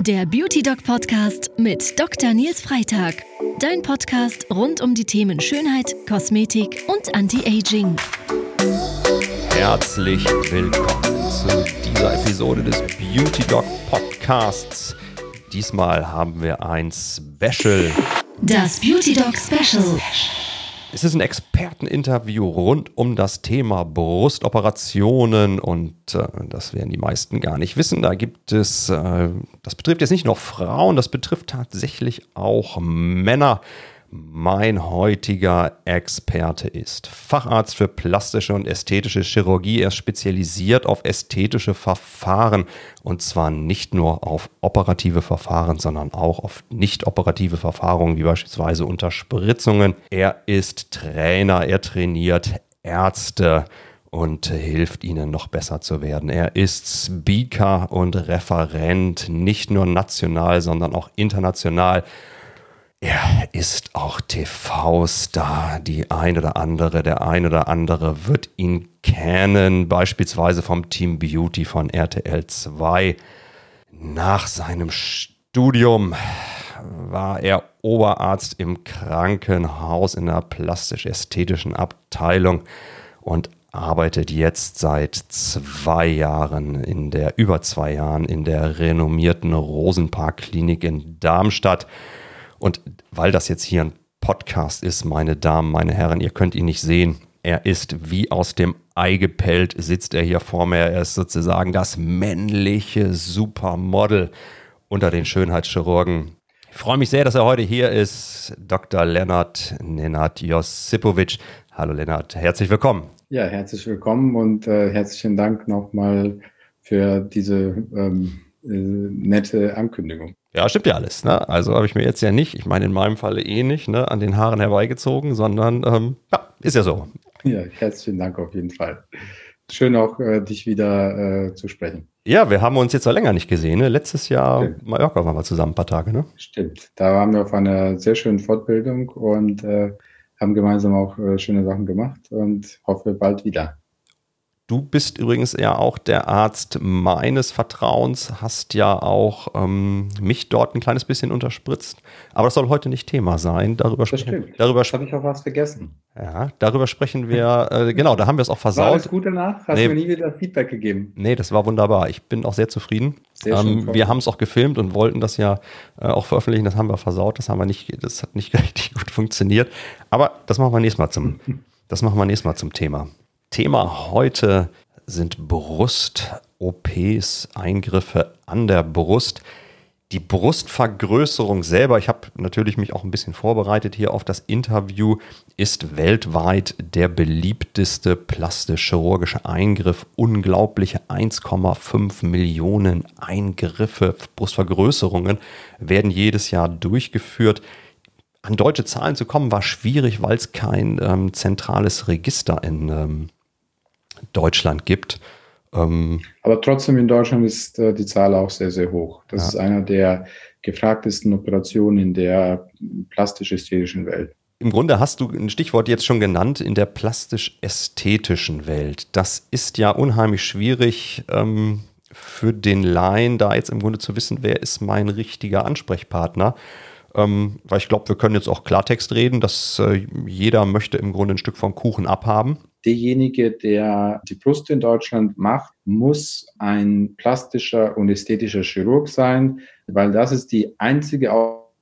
Der Beauty Doc Podcast mit Dr. Nils Freitag. Dein Podcast rund um die Themen Schönheit, Kosmetik und Anti-Aging. Herzlich willkommen zu dieser Episode des Beauty Doc Podcasts. Diesmal haben wir ein Special. Das Beauty Doc Special. Es ist ein Experteninterview rund um das Thema Brustoperationen und äh, das werden die meisten gar nicht wissen. Da gibt es, äh, das betrifft jetzt nicht nur Frauen, das betrifft tatsächlich auch Männer. Mein heutiger Experte ist Facharzt für plastische und ästhetische Chirurgie. Er ist spezialisiert auf ästhetische Verfahren und zwar nicht nur auf operative Verfahren, sondern auch auf nicht operative Verfahren, wie beispielsweise Unterspritzungen. Er ist Trainer, er trainiert Ärzte und hilft ihnen noch besser zu werden. Er ist Speaker und Referent, nicht nur national, sondern auch international. Er ist auch TV-Star. Die ein oder andere, der ein oder andere wird ihn kennen, beispielsweise vom Team Beauty von RTL 2. Nach seinem Studium war er Oberarzt im Krankenhaus in der plastisch-ästhetischen Abteilung und arbeitet jetzt seit zwei Jahren in der, über zwei Jahren in der renommierten Rosenpark Klinik in Darmstadt. Und weil das jetzt hier ein Podcast ist, meine Damen, meine Herren, ihr könnt ihn nicht sehen. Er ist wie aus dem Ei gepellt, sitzt er hier vor mir. Er ist sozusagen das männliche Supermodel unter den Schönheitschirurgen. Ich freue mich sehr, dass er heute hier ist. Dr. Lennart Nenad Josipovic. Hallo Lennart, herzlich willkommen. Ja, herzlich willkommen und äh, herzlichen Dank nochmal für diese ähm, äh, nette Ankündigung. Ja, stimmt ja alles. Ne? Also habe ich mir jetzt ja nicht, ich meine in meinem Falle eh nicht, ne, an den Haaren herbeigezogen, sondern ähm, ja, ist ja so. Ja, herzlichen Dank auf jeden Fall. Schön auch, äh, dich wieder äh, zu sprechen. Ja, wir haben uns jetzt noch länger nicht gesehen. Ne? Letztes Jahr Stimmt. Mallorca waren wir zusammen ein paar Tage, ne? Stimmt. Da waren wir auf einer sehr schönen Fortbildung und äh, haben gemeinsam auch äh, schöne Sachen gemacht und hoffe bald wieder. Du bist übrigens ja auch der Arzt meines Vertrauens, hast ja auch ähm, mich dort ein kleines bisschen unterspritzt. Aber das soll heute nicht Thema sein. Darüber sprechen. Darüber habe ich auch was vergessen. Ja, darüber sprechen wir. Äh, genau, da haben wir es auch versaut. War alles gut danach? Hast nee, du mir nie wieder Feedback gegeben? Nee, das war wunderbar. Ich bin auch sehr zufrieden. Sehr ähm, wir haben es auch gefilmt und wollten das ja äh, auch veröffentlichen. Das haben wir versaut. Das haben wir nicht. Das hat nicht richtig gut funktioniert. Aber das machen wir nächstes Mal zum. das machen wir nächstes Mal zum Thema. Thema heute sind Brust-OPs, Eingriffe an der Brust. Die Brustvergrößerung selber, ich habe natürlich mich auch ein bisschen vorbereitet hier auf das Interview, ist weltweit der beliebteste plastisch-chirurgische Eingriff. Unglaubliche 1,5 Millionen Eingriffe, Brustvergrößerungen werden jedes Jahr durchgeführt. An deutsche Zahlen zu kommen war schwierig, weil es kein ähm, zentrales Register in ähm, Deutschland gibt. Ähm, Aber trotzdem in Deutschland ist äh, die Zahl auch sehr, sehr hoch. Das ja. ist einer der gefragtesten Operationen in der plastisch-ästhetischen Welt. Im Grunde hast du ein Stichwort jetzt schon genannt, in der plastisch-ästhetischen Welt. Das ist ja unheimlich schwierig ähm, für den Laien, da jetzt im Grunde zu wissen, wer ist mein richtiger Ansprechpartner. Ähm, weil ich glaube, wir können jetzt auch Klartext reden, dass äh, jeder möchte im Grunde ein Stück vom Kuchen abhaben derjenige, der die Brust in Deutschland macht, muss ein plastischer und ästhetischer Chirurg sein, weil das ist die einzige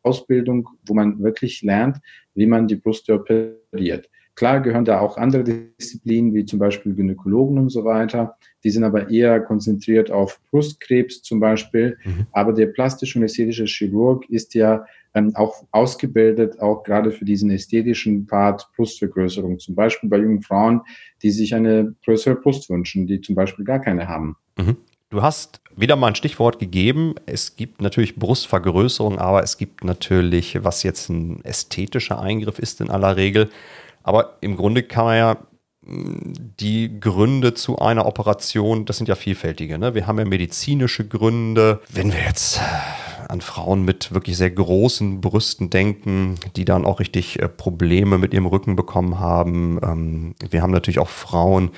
Ausbildung, wo man wirklich lernt, wie man die Brust operiert. Klar gehören da auch andere Disziplinen, wie zum Beispiel Gynäkologen und so weiter. Die sind aber eher konzentriert auf Brustkrebs zum Beispiel. Mhm. Aber der plastische und ästhetische Chirurg ist ja ähm, auch ausgebildet, auch gerade für diesen ästhetischen Part Brustvergrößerung. Zum Beispiel bei jungen Frauen, die sich eine größere Brust wünschen, die zum Beispiel gar keine haben. Mhm. Du hast wieder mal ein Stichwort gegeben. Es gibt natürlich Brustvergrößerung, aber es gibt natürlich, was jetzt ein ästhetischer Eingriff ist in aller Regel. Aber im Grunde kann man ja mm, die Gründe zu einer Operation, das sind ja vielfältige. Ne? Wir haben ja medizinische Gründe. Wenn wir jetzt an Frauen mit wirklich sehr großen Brüsten denken, die dann auch richtig äh, Probleme mit ihrem Rücken bekommen haben. Ähm, wir haben natürlich auch Frauen,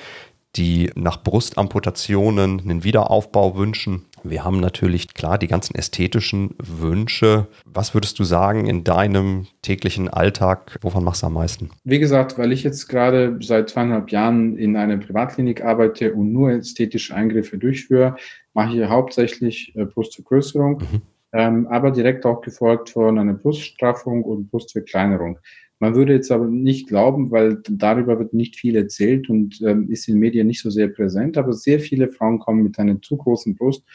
die nach Brustamputationen einen Wiederaufbau wünschen. Wir haben natürlich klar die ganzen ästhetischen Wünsche. Was würdest du sagen in deinem täglichen Alltag? Wovon machst du am meisten? Wie gesagt, weil ich jetzt gerade seit zweieinhalb Jahren in einer Privatklinik arbeite und nur ästhetische Eingriffe durchführe, mache ich hauptsächlich äh, Brustvergrößerung, mhm. ähm, aber direkt auch gefolgt von einer Bruststraffung und Brustverkleinerung. Man würde jetzt aber nicht glauben, weil darüber wird nicht viel erzählt und ähm, ist in den Medien nicht so sehr präsent, aber sehr viele Frauen kommen mit einer zu großen Brust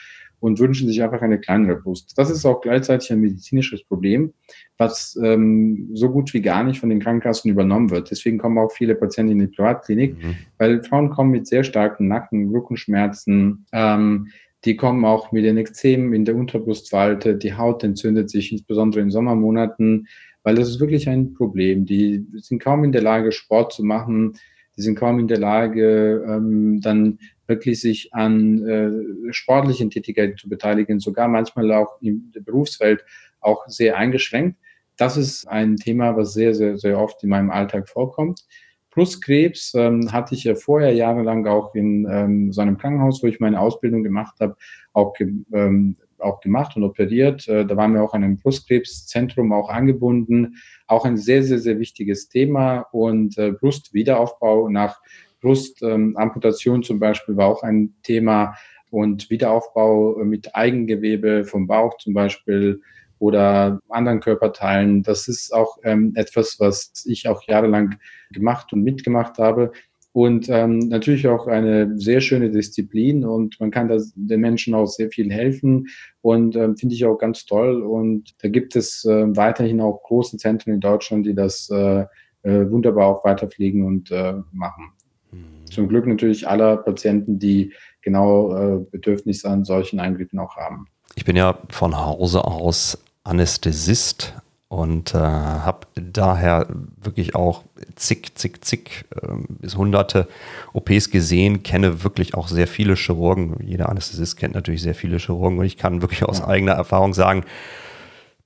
und wünschen sich einfach eine kleinere Brust. Das ist auch gleichzeitig ein medizinisches Problem, was ähm, so gut wie gar nicht von den Krankenkassen übernommen wird. Deswegen kommen auch viele Patienten in die Privatklinik, mhm. weil Frauen kommen mit sehr starken Nacken, Rückenschmerzen, ähm, die kommen auch mit den Ekzemen in der Unterbrustfalte, die Haut entzündet sich, insbesondere in Sommermonaten weil das ist wirklich ein Problem. Die sind kaum in der Lage, Sport zu machen. Die sind kaum in der Lage, ähm, dann wirklich sich an äh, sportlichen Tätigkeiten zu beteiligen, sogar manchmal auch in der Berufswelt auch sehr eingeschränkt. Das ist ein Thema, was sehr, sehr, sehr oft in meinem Alltag vorkommt. Plus Krebs ähm, hatte ich ja vorher jahrelang auch in ähm, so einem Krankenhaus, wo ich meine Ausbildung gemacht habe, auch ähm, auch gemacht und operiert. Äh, da waren wir auch an einem Brustkrebszentrum auch angebunden. Auch ein sehr, sehr, sehr wichtiges Thema. Und äh, Brustwiederaufbau nach Brustamputation zum Beispiel war auch ein Thema. Und Wiederaufbau mit Eigengewebe vom Bauch zum Beispiel oder anderen Körperteilen. Das ist auch ähm, etwas, was ich auch jahrelang gemacht und mitgemacht habe und ähm, natürlich auch eine sehr schöne Disziplin und man kann da den Menschen auch sehr viel helfen und ähm, finde ich auch ganz toll und da gibt es äh, weiterhin auch große Zentren in Deutschland, die das äh, äh, wunderbar auch weiterfliegen und äh, machen. Mhm. Zum Glück natürlich aller Patienten, die genau äh, Bedürfnisse an solchen Eingriffen auch haben. Ich bin ja von Hause aus Anästhesist und äh, habe daher wirklich auch zig, zig, zig äh, bis hunderte OPs gesehen, kenne wirklich auch sehr viele Chirurgen. Jeder Anästhesist kennt natürlich sehr viele Chirurgen und ich kann wirklich aus ja. eigener Erfahrung sagen,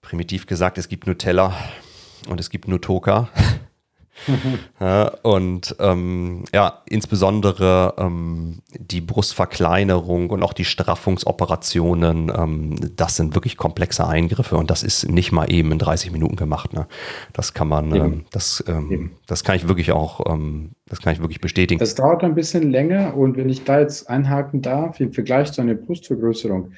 primitiv gesagt, es gibt Nutella und es gibt Nutoka. ja, und ähm, ja, insbesondere ähm, die Brustverkleinerung und auch die Straffungsoperationen, ähm, das sind wirklich komplexe Eingriffe und das ist nicht mal eben in 30 Minuten gemacht. Ne? Das kann man, ähm, das, ähm, das kann ich wirklich auch, ähm, das kann ich wirklich bestätigen. Das dauert ein bisschen länger und wenn ich da jetzt einhaken darf, im Vergleich zu einer Brustvergrößerung,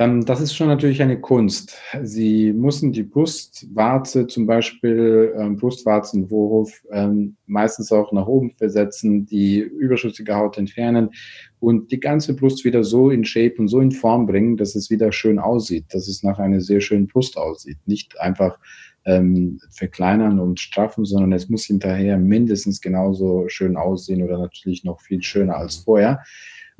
das ist schon natürlich eine Kunst. Sie müssen die Brustwarze, zum Beispiel ähm, Brustwarzenvorhof, ähm, meistens auch nach oben versetzen, die überschüssige Haut entfernen und die ganze Brust wieder so in Shape und so in Form bringen, dass es wieder schön aussieht, dass es nach einer sehr schönen Brust aussieht. Nicht einfach ähm, verkleinern und straffen, sondern es muss hinterher mindestens genauso schön aussehen oder natürlich noch viel schöner als vorher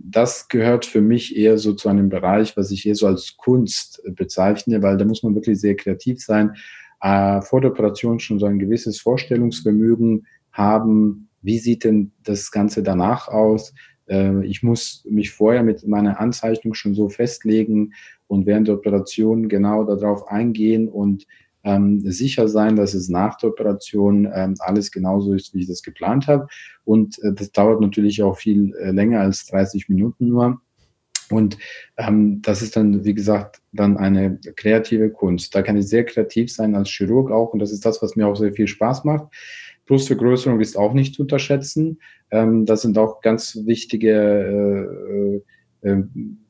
das gehört für mich eher so zu einem Bereich, was ich eher so als Kunst bezeichne, weil da muss man wirklich sehr kreativ sein, äh, vor der Operation schon so ein gewisses Vorstellungsvermögen haben, wie sieht denn das Ganze danach aus. Äh, ich muss mich vorher mit meiner Anzeichnung schon so festlegen und während der Operation genau darauf eingehen und ähm, sicher sein, dass es nach der Operation ähm, alles genauso ist, wie ich das geplant habe. Und äh, das dauert natürlich auch viel äh, länger als 30 Minuten nur. Und ähm, das ist dann, wie gesagt, dann eine kreative Kunst. Da kann ich sehr kreativ sein als Chirurg auch. Und das ist das, was mir auch sehr viel Spaß macht. Brustvergrößerung ist auch nicht zu unterschätzen. Ähm, das sind auch ganz wichtige äh, äh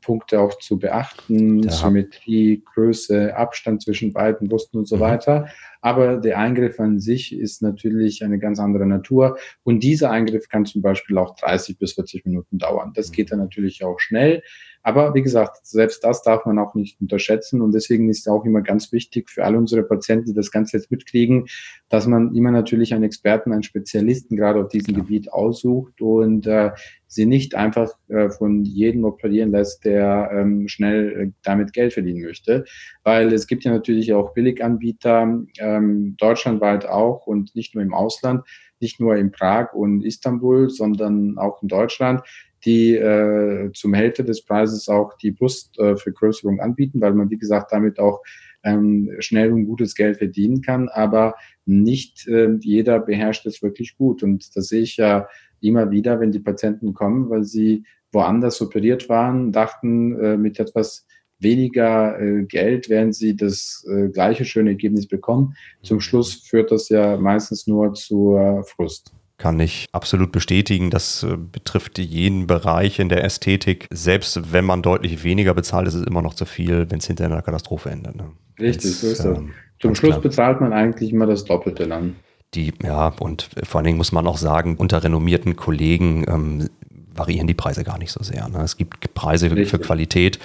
Punkte auch zu beachten, ja. Symmetrie, Größe, Abstand zwischen beiden Brüsten und so mhm. weiter. Aber der Eingriff an sich ist natürlich eine ganz andere Natur. Und dieser Eingriff kann zum Beispiel auch 30 bis 40 Minuten dauern. Das mhm. geht dann natürlich auch schnell. Aber wie gesagt, selbst das darf man auch nicht unterschätzen. Und deswegen ist auch immer ganz wichtig für alle unsere Patienten, die das Ganze jetzt mitkriegen, dass man immer natürlich einen Experten, einen Spezialisten gerade auf diesem ja. Gebiet aussucht und äh, sie nicht einfach äh, von jedem operieren lässt, der ähm, schnell äh, damit Geld verdienen möchte. Weil es gibt ja natürlich auch Billiganbieter, ähm, deutschlandweit auch und nicht nur im Ausland, nicht nur in Prag und Istanbul, sondern auch in Deutschland, die äh, zum Hälfte des Preises auch die Brustvergrößerung äh, anbieten, weil man, wie gesagt, damit auch ähm, schnell und gutes Geld verdienen kann. Aber nicht äh, jeder beherrscht es wirklich gut. Und das sehe ich ja immer wieder, wenn die Patienten kommen, weil sie woanders operiert waren, dachten, äh, mit etwas weniger äh, Geld werden sie das äh, gleiche schöne Ergebnis bekommen. Zum mhm. Schluss führt das ja meistens nur zu äh, Frust kann ich absolut bestätigen. Das äh, betrifft jeden Bereich in der Ästhetik. Selbst wenn man deutlich weniger bezahlt, ist es immer noch zu viel, wenn es hinterher in einer Katastrophe endet. Ne? Richtig, so ist das. Ähm, Zum Schluss klar. bezahlt man eigentlich immer das Doppelte dann. Die, ja, und vor allen Dingen muss man auch sagen, unter renommierten Kollegen ähm, variieren die Preise gar nicht so sehr. Ne? Es gibt Preise Richtig. für Qualität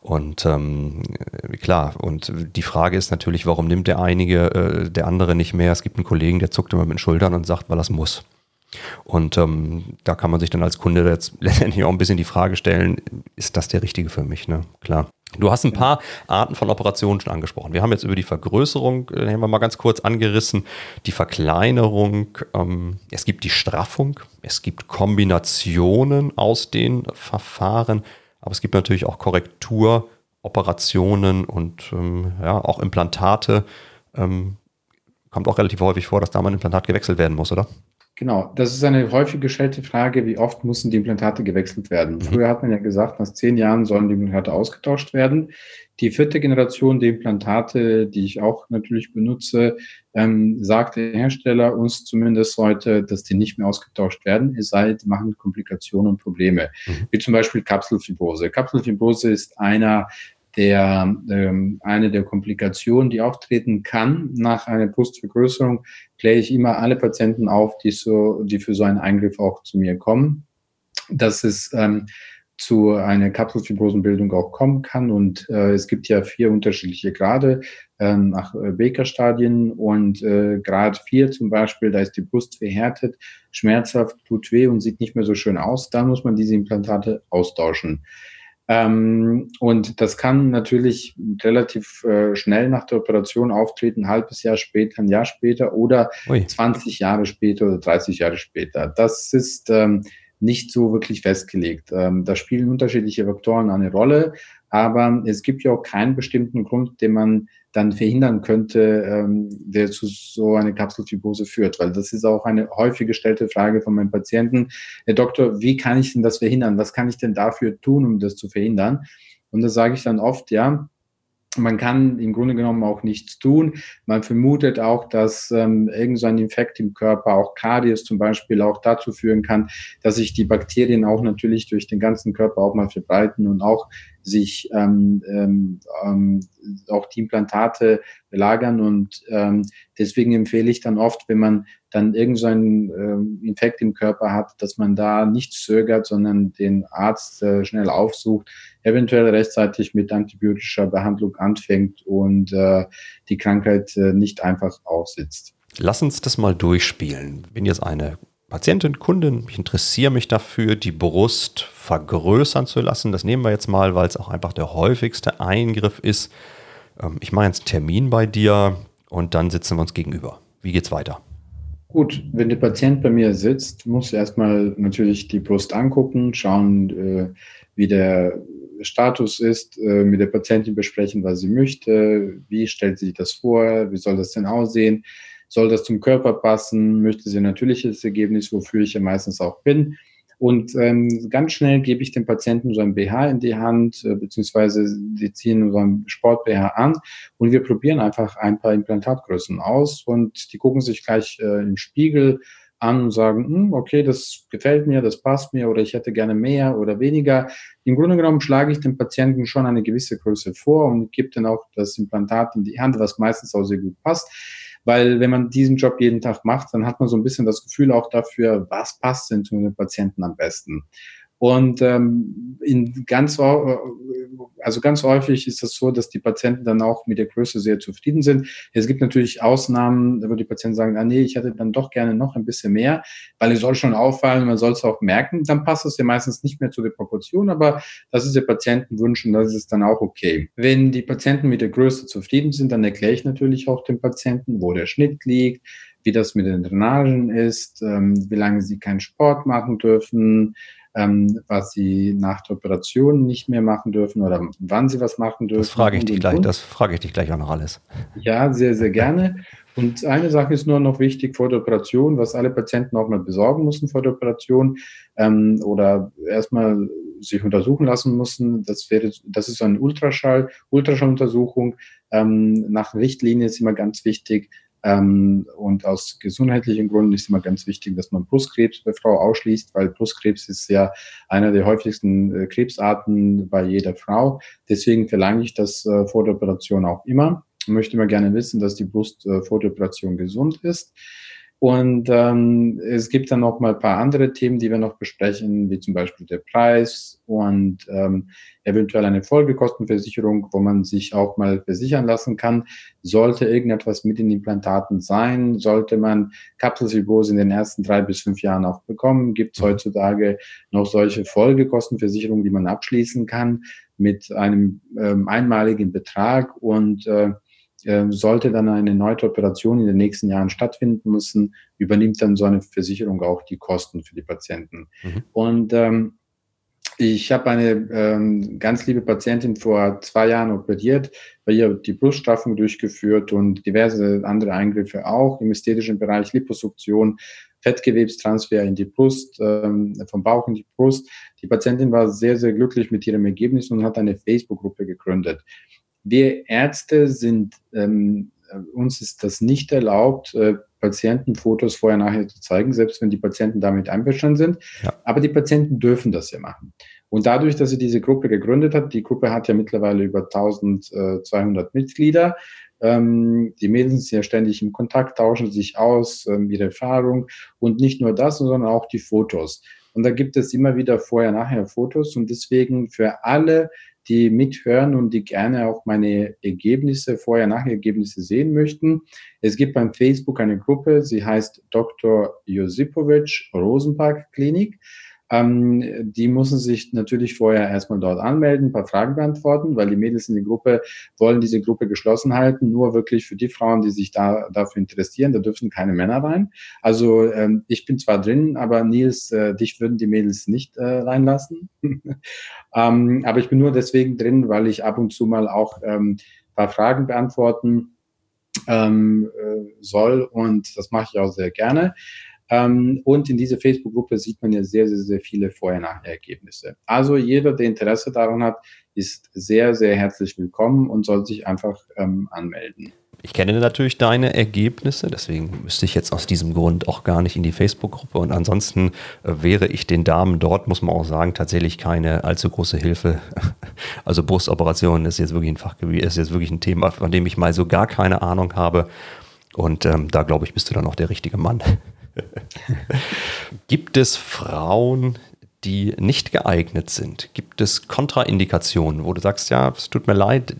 und ähm, klar, und die Frage ist natürlich, warum nimmt der einige, äh, der andere nicht mehr? Es gibt einen Kollegen, der zuckt immer mit den Schultern und sagt, weil es muss. Und ähm, da kann man sich dann als Kunde jetzt letztendlich auch ein bisschen die Frage stellen, ist das der richtige für mich? Ne? Klar. Du hast ein paar Arten von Operationen schon angesprochen. Wir haben jetzt über die Vergrößerung, äh, haben wir mal ganz kurz angerissen, die Verkleinerung, ähm, es gibt die Straffung, es gibt Kombinationen aus den Verfahren. Aber es gibt natürlich auch Korrekturoperationen und ähm, ja, auch Implantate. Ähm, kommt auch relativ häufig vor, dass da mal ein Implantat gewechselt werden muss, oder? Genau, das ist eine häufig gestellte Frage, wie oft müssen die Implantate gewechselt werden? Mhm. Früher hat man ja gesagt, nach zehn Jahren sollen die Implantate ausgetauscht werden. Die vierte Generation der Implantate, die ich auch natürlich benutze, ähm, sagt der Hersteller uns zumindest heute, dass die nicht mehr ausgetauscht werden, es sei, die machen Komplikationen und Probleme, mhm. wie zum Beispiel Kapselfibrose. Kapselfibrose ist einer der ähm, eine der Komplikationen, die auftreten kann nach einer Brustvergrößerung, kläre ich immer alle Patienten auf, die so, die für so einen Eingriff auch zu mir kommen, dass es ähm, zu einer Kapselfibrosenbildung auch kommen kann. Und äh, es gibt ja vier unterschiedliche Grade äh, nach äh, Baker-Stadien und äh, Grad 4 zum Beispiel, da ist die Brust verhärtet, schmerzhaft, tut weh und sieht nicht mehr so schön aus. Da muss man diese Implantate austauschen. Ähm, und das kann natürlich relativ äh, schnell nach der Operation auftreten, ein halbes Jahr später, ein Jahr später oder Ui. 20 Jahre später oder 30 Jahre später. Das ist ähm, nicht so wirklich festgelegt. Ähm, da spielen unterschiedliche Faktoren eine Rolle, aber es gibt ja auch keinen bestimmten Grund, den man dann verhindern könnte, ähm, der zu so einer Kapselfibrose führt. Weil das ist auch eine häufig gestellte Frage von meinen Patienten. Herr Doktor, wie kann ich denn das verhindern? Was kann ich denn dafür tun, um das zu verhindern? Und da sage ich dann oft, ja, man kann im Grunde genommen auch nichts tun. Man vermutet auch, dass ähm, irgendein Infekt im Körper, auch Kardies zum Beispiel, auch dazu führen kann, dass sich die Bakterien auch natürlich durch den ganzen Körper auch mal verbreiten und auch sich ähm, ähm, ähm, auch die Implantate belagern. Und ähm, deswegen empfehle ich dann oft, wenn man dann irgendeinen ähm, Infekt im Körper hat, dass man da nicht zögert, sondern den Arzt äh, schnell aufsucht, eventuell rechtzeitig mit antibiotischer Behandlung anfängt und äh, die Krankheit äh, nicht einfach aussitzt. Lass uns das mal durchspielen. Wenn jetzt eine Patientin, Kundin, ich interessiere mich dafür, die Brust vergrößern zu lassen. Das nehmen wir jetzt mal, weil es auch einfach der häufigste Eingriff ist. Ähm, ich mache jetzt einen Termin bei dir und dann sitzen wir uns gegenüber. Wie geht's weiter? Gut, wenn der Patient bei mir sitzt, muss erstmal natürlich die Brust angucken, schauen, äh, wie der Status ist, äh, mit der Patientin besprechen, was sie möchte, wie stellt sie sich das vor, wie soll das denn aussehen soll das zum Körper passen? Möchte sie ein natürliches Ergebnis, wofür ich ja meistens auch bin? Und ähm, ganz schnell gebe ich dem Patienten so ein BH in die Hand, äh, beziehungsweise die ziehen so ein Sport-BH an und wir probieren einfach ein paar Implantatgrößen aus und die gucken sich gleich äh, im Spiegel an und sagen, hm, okay, das gefällt mir, das passt mir oder ich hätte gerne mehr oder weniger. Im Grunde genommen schlage ich dem Patienten schon eine gewisse Größe vor und gebe dann auch das Implantat in die Hand, was meistens auch sehr gut passt. Weil wenn man diesen Job jeden Tag macht, dann hat man so ein bisschen das Gefühl auch dafür, was passt denn zu den Patienten am besten. Und ähm, in ganz, also ganz häufig ist es das so, dass die Patienten dann auch mit der Größe sehr zufrieden sind. Es gibt natürlich Ausnahmen, wo die Patienten sagen, ah nee, ich hätte dann doch gerne noch ein bisschen mehr, weil es soll schon auffallen, man soll es auch merken. Dann passt es ja meistens nicht mehr zu der Proportion, aber das ist der Patientenwunsch und das ist dann auch okay. Wenn die Patienten mit der Größe zufrieden sind, dann erkläre ich natürlich auch dem Patienten, wo der Schnitt liegt, wie das mit den Drainagen ist, ähm, wie lange sie keinen Sport machen dürfen, ähm, was sie nach der Operation nicht mehr machen dürfen oder wann sie was machen dürfen. Das frage ich dich gleich, das frage ich dich gleich auch noch alles. Ja, sehr, sehr gerne. Und eine Sache ist nur noch wichtig vor der Operation, was alle Patienten auch mal besorgen müssen vor der Operation ähm, oder erstmal sich untersuchen lassen müssen. Das wäre, das ist eine Ultraschall, Ultraschalluntersuchung. Ähm, nach Richtlinie ist immer ganz wichtig, ähm, und aus gesundheitlichen Gründen ist immer ganz wichtig, dass man Brustkrebs bei Frau ausschließt, weil Brustkrebs ist ja einer der häufigsten äh, Krebsarten bei jeder Frau. Deswegen verlange ich das äh, vor der Operation auch immer. Ich möchte immer gerne wissen, dass die Brust äh, vor der Operation gesund ist. Und ähm, es gibt dann noch mal ein paar andere Themen, die wir noch besprechen, wie zum Beispiel der Preis und ähm, eventuell eine Folgekostenversicherung, wo man sich auch mal versichern lassen kann. Sollte irgendetwas mit den Implantaten sein, sollte man Kapselfibrose in den ersten drei bis fünf Jahren auch bekommen, gibt es heutzutage noch solche Folgekostenversicherungen, die man abschließen kann mit einem ähm, einmaligen Betrag und äh, sollte dann eine neue Operation in den nächsten Jahren stattfinden müssen, übernimmt dann so eine Versicherung auch die Kosten für die Patienten. Mhm. Und ähm, ich habe eine ähm, ganz liebe Patientin vor zwei Jahren operiert, bei ihr die Bruststraffung durchgeführt und diverse andere Eingriffe auch im ästhetischen Bereich, Liposuktion, Fettgewebstransfer in die Brust, ähm, vom Bauch in die Brust. Die Patientin war sehr, sehr glücklich mit ihrem Ergebnis und hat eine Facebook-Gruppe gegründet. Wir Ärzte sind, ähm, uns ist das nicht erlaubt, äh, Patientenfotos vorher nachher zu zeigen, selbst wenn die Patienten damit einverstanden sind. Ja. Aber die Patienten dürfen das ja machen. Und dadurch, dass sie diese Gruppe gegründet hat, die Gruppe hat ja mittlerweile über 1200 Mitglieder. Ähm, die Mädels sind ja ständig im Kontakt, tauschen sich aus, ähm, ihre Erfahrung und nicht nur das, sondern auch die Fotos. Und da gibt es immer wieder vorher-nachher Fotos und deswegen für alle, die mithören und die gerne auch meine Ergebnisse, Vorher-Nachher-Ergebnisse sehen möchten. Es gibt beim Facebook eine Gruppe, sie heißt Dr. Josipovic Rosenpark Klinik. Ähm, die müssen sich natürlich vorher erstmal dort anmelden, ein paar Fragen beantworten, weil die Mädels in der Gruppe wollen diese Gruppe geschlossen halten, nur wirklich für die Frauen, die sich da dafür interessieren. Da dürfen keine Männer rein. Also ähm, ich bin zwar drin, aber Nils, äh, dich würden die Mädels nicht äh, reinlassen. ähm, aber ich bin nur deswegen drin, weil ich ab und zu mal auch ähm, paar Fragen beantworten ähm, äh, soll und das mache ich auch sehr gerne. Ähm, und in dieser Facebook-Gruppe sieht man ja sehr, sehr, sehr viele Vorher-Nachher-Ergebnisse. Also jeder, der Interesse daran hat, ist sehr, sehr herzlich willkommen und soll sich einfach ähm, anmelden. Ich kenne natürlich deine Ergebnisse, deswegen müsste ich jetzt aus diesem Grund auch gar nicht in die Facebook-Gruppe. Und ansonsten äh, wäre ich den Damen dort, muss man auch sagen, tatsächlich keine allzu große Hilfe. Also Brustoperationen ist jetzt wirklich ein Fachgebiet, ist jetzt wirklich ein Thema, von dem ich mal so gar keine Ahnung habe. Und ähm, da glaube ich, bist du dann auch der richtige Mann. Gibt es Frauen, die nicht geeignet sind? Gibt es Kontraindikationen, wo du sagst, ja, es tut mir leid,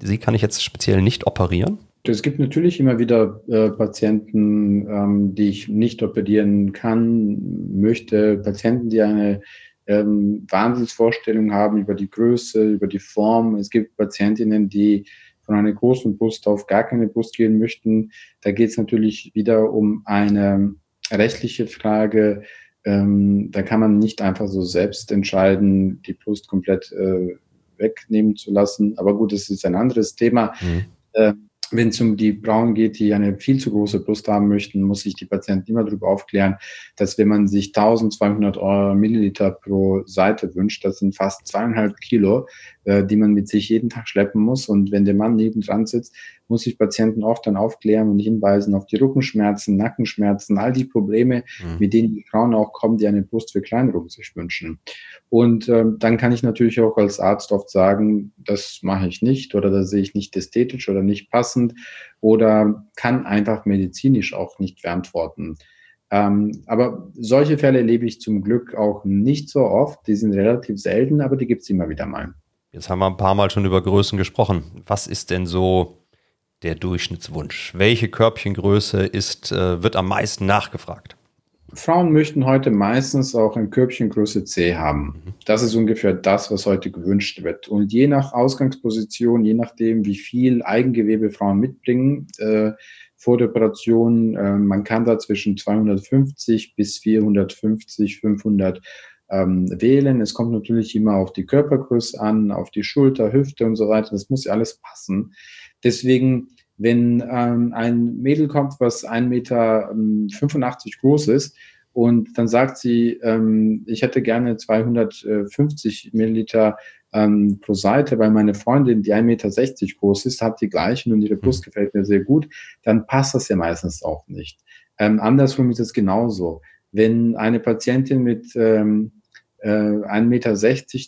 sie kann ich jetzt speziell nicht operieren? Es gibt natürlich immer wieder äh, Patienten, ähm, die ich nicht operieren kann, möchte, Patienten, die eine ähm, Wahnsinnsvorstellung haben über die Größe, über die Form. Es gibt Patientinnen, die von einer großen Brust auf gar keine Brust gehen möchten. Da geht es natürlich wieder um eine rechtliche Frage. Ähm, da kann man nicht einfach so selbst entscheiden, die Brust komplett äh, wegnehmen zu lassen. Aber gut, das ist ein anderes Thema. Mhm. Äh, wenn es um die Frauen geht, die eine viel zu große Brust haben möchten, muss ich die Patienten immer darüber aufklären, dass wenn man sich 1200 Euro Milliliter pro Seite wünscht, das sind fast zweieinhalb Kilo, äh, die man mit sich jeden Tag schleppen muss. Und wenn der Mann nebendran sitzt, muss ich Patienten oft dann aufklären und hinweisen auf die Rückenschmerzen, Nackenschmerzen, all die Probleme, mhm. mit denen die Frauen auch kommen, die eine Brustverkleinerung sich wünschen. Und ähm, dann kann ich natürlich auch als Arzt oft sagen, das mache ich nicht oder das sehe ich nicht ästhetisch oder nicht passend oder kann einfach medizinisch auch nicht beantworten. Ähm, aber solche Fälle erlebe ich zum Glück auch nicht so oft. Die sind relativ selten, aber die gibt es immer wieder mal. Jetzt haben wir ein paar Mal schon über Größen gesprochen. Was ist denn so der Durchschnittswunsch? Welche Körbchengröße ist, äh, wird am meisten nachgefragt? Frauen möchten heute meistens auch ein Körbchengröße C haben. Mhm. Das ist ungefähr das, was heute gewünscht wird. Und je nach Ausgangsposition, je nachdem, wie viel Eigengewebe Frauen mitbringen äh, vor der Operation, äh, man kann da zwischen 250 bis 450, 500 ähm, wählen. Es kommt natürlich immer auf die Körpergröße an, auf die Schulter, Hüfte und so weiter. Das muss ja alles passen. Deswegen, wenn ähm, ein Mädel kommt, was 1,85 Meter groß ist, und dann sagt sie, ähm, ich hätte gerne 250 Milliliter ähm, pro Seite, weil meine Freundin, die 1,60 Meter groß ist, hat die gleichen und ihre Brust mhm. gefällt mir sehr gut, dann passt das ja meistens auch nicht. Ähm, andersrum ist es genauso. Wenn eine Patientin mit ähm, äh, 1,60 Meter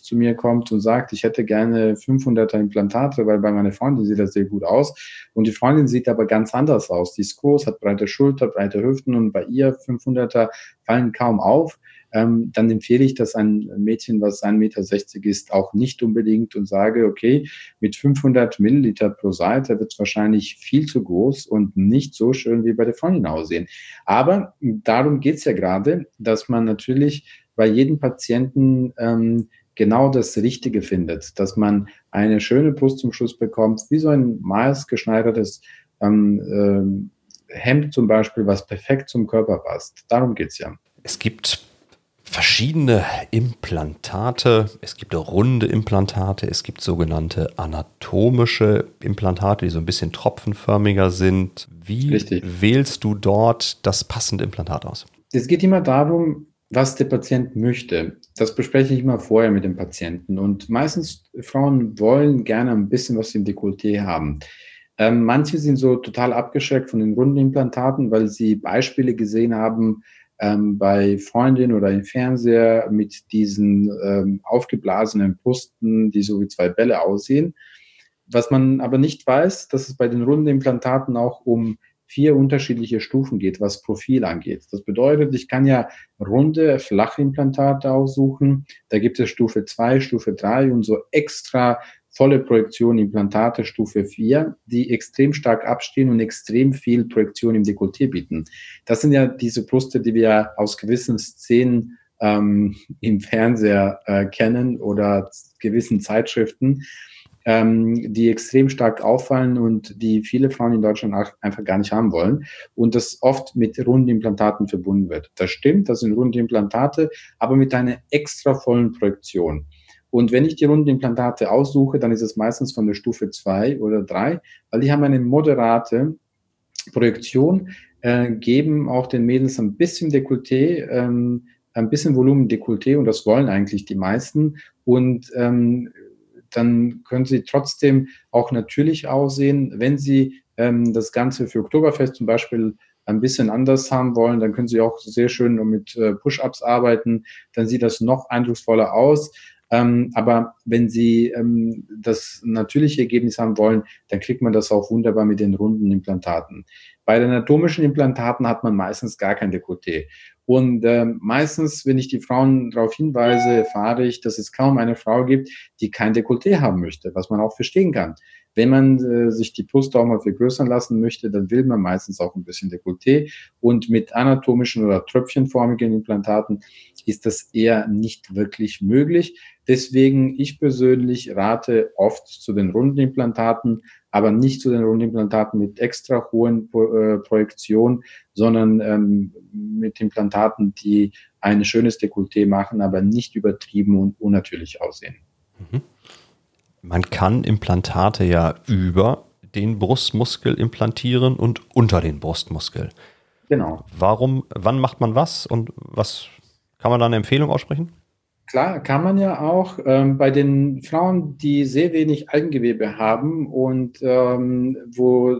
zu mir kommt und sagt, ich hätte gerne 500er Implantate, weil bei meiner Freundin sieht das sehr gut aus. Und die Freundin sieht aber ganz anders aus. Die ist groß, hat breite Schulter, breite Hüften und bei ihr 500er fallen kaum auf. Ähm, dann empfehle ich das ein Mädchen, was 1,60 Meter ist, auch nicht unbedingt und sage, okay, mit 500 Milliliter pro Seite wird es wahrscheinlich viel zu groß und nicht so schön wie bei der Freundin aussehen. Aber darum geht es ja gerade, dass man natürlich bei jedem Patienten ähm, genau das Richtige findet, dass man eine schöne Brust zum Schluss bekommt, wie so ein maßgeschneidertes ähm, ähm, Hemd zum Beispiel, was perfekt zum Körper passt. Darum geht's ja. Es gibt verschiedene Implantate. Es gibt runde Implantate, es gibt sogenannte anatomische Implantate, die so ein bisschen tropfenförmiger sind. Wie Richtig. wählst du dort das passende Implantat aus? Es geht immer darum, was der Patient möchte. Das bespreche ich immer vorher mit dem Patienten. Und meistens Frauen wollen gerne ein bisschen was im Dekolleté haben. Ähm, manche sind so total abgeschreckt von den runden Implantaten, weil sie Beispiele gesehen haben ähm, bei Freundinnen oder im Fernseher mit diesen ähm, aufgeblasenen Brüsten, die so wie zwei Bälle aussehen. Was man aber nicht weiß, dass es bei den runden Implantaten auch um vier unterschiedliche Stufen geht, was Profil angeht. Das bedeutet, ich kann ja runde, flache Implantate aussuchen. Da gibt es Stufe 2, Stufe 3 und so extra volle Projektion Implantate Stufe 4, die extrem stark abstehen und extrem viel Projektion im Dekolleté bieten. Das sind ja diese Brüste, die wir aus gewissen Szenen ähm, im Fernseher äh, kennen oder gewissen Zeitschriften ähm, die extrem stark auffallen und die viele Frauen in Deutschland einfach gar nicht haben wollen und das oft mit runden Implantaten verbunden wird. Das stimmt, das sind runde Implantate, aber mit einer extra vollen Projektion. Und wenn ich die runden Implantate aussuche, dann ist es meistens von der Stufe 2 oder 3, weil die haben eine moderate Projektion, äh, geben auch den Mädels ein bisschen Dekolleté, ähm, ein bisschen Volumen Dekolleté und das wollen eigentlich die meisten und ähm, dann können sie trotzdem auch natürlich aussehen. Wenn sie ähm, das Ganze für Oktoberfest zum Beispiel ein bisschen anders haben wollen, dann können sie auch sehr schön mit äh, Push-ups arbeiten. Dann sieht das noch eindrucksvoller aus. Ähm, aber wenn Sie ähm, das natürliche Ergebnis haben wollen, dann kriegt man das auch wunderbar mit den runden Implantaten. Bei den anatomischen Implantaten hat man meistens gar kein Dekolleté. Und äh, meistens, wenn ich die Frauen darauf hinweise, erfahre ich, dass es kaum eine Frau gibt, die kein Dekolleté haben möchte, was man auch verstehen kann. Wenn man äh, sich die Brust auch mal vergrößern lassen möchte, dann will man meistens auch ein bisschen Dekolleté. Und mit anatomischen oder tröpfchenformigen Implantaten ist das eher nicht wirklich möglich. Deswegen, ich persönlich rate oft zu den runden Implantaten, aber nicht zu den Rundimplantaten mit extra hohen äh, Projektion, sondern ähm, mit Implantaten, die ein schönes Dekolleté machen, aber nicht übertrieben und unnatürlich aussehen. Mhm. Man kann Implantate ja über den Brustmuskel implantieren und unter den Brustmuskel. Genau. Warum, wann macht man was und was kann man da eine Empfehlung aussprechen? Klar, kann man ja auch. Ähm, bei den Frauen, die sehr wenig Eigengewebe haben und ähm, wo äh,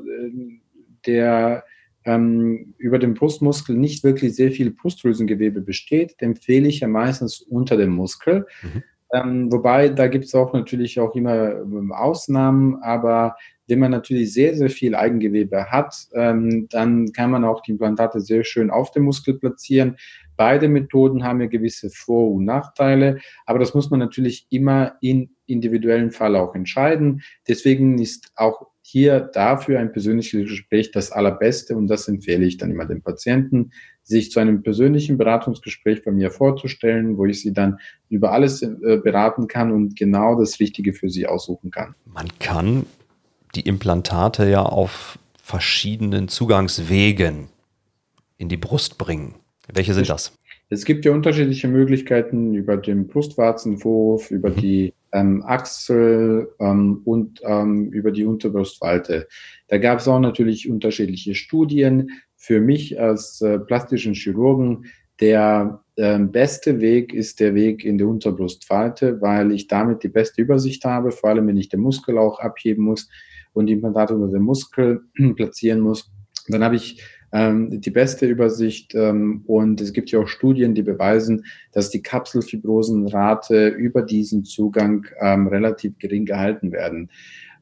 der ähm, über den Brustmuskel nicht wirklich sehr viel Brustdrüsengewebe besteht, empfehle ich ja meistens unter dem Muskel. Mhm. Ähm, wobei, da gibt es auch natürlich auch immer ähm, Ausnahmen, aber wenn man natürlich sehr, sehr viel Eigengewebe hat, ähm, dann kann man auch die Implantate sehr schön auf dem Muskel platzieren. Beide Methoden haben ja gewisse Vor- und Nachteile, aber das muss man natürlich immer in individuellen Fall auch entscheiden. Deswegen ist auch hier dafür ein persönliches Gespräch das allerbeste und das empfehle ich dann immer den Patienten, sich zu einem persönlichen Beratungsgespräch bei mir vorzustellen, wo ich sie dann über alles äh, beraten kann und genau das Richtige für sie aussuchen kann. Man kann die Implantate ja auf verschiedenen Zugangswegen in die Brust bringen. Welche sind das? Es gibt ja unterschiedliche Möglichkeiten über den Brustwarzenwurf, über mhm. die ähm, Achsel ähm, und ähm, über die Unterbrustfalte. Da gab es auch natürlich unterschiedliche Studien. Für mich als äh, plastischen Chirurgen der äh, beste Weg ist der Weg in die Unterbrustfalte, weil ich damit die beste Übersicht habe, vor allem wenn ich den Muskel auch abheben muss und die Implantate unter den Muskel platzieren muss. Dann habe ich ähm, die beste Übersicht ähm, und es gibt ja auch Studien, die beweisen, dass die Kapselfibrosenrate über diesen Zugang ähm, relativ gering gehalten werden.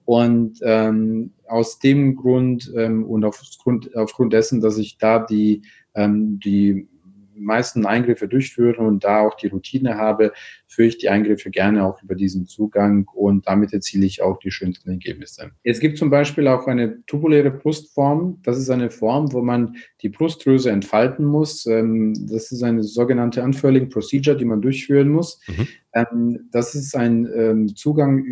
Und ähm, aus dem Grund ähm, und aufgrund, aufgrund dessen, dass ich da die, ähm, die meisten Eingriffe durchführe und da auch die Routine habe, führe ich die Eingriffe gerne auch über diesen Zugang und damit erziele ich auch die schönsten Ergebnisse. Es gibt zum Beispiel auch eine tubuläre Brustform. Das ist eine Form, wo man die Brustdrüse entfalten muss. Ähm, das ist eine sogenannte Unfurling Procedure, die man durchführen muss. Mhm. Ähm, das ist ein ähm, Zugang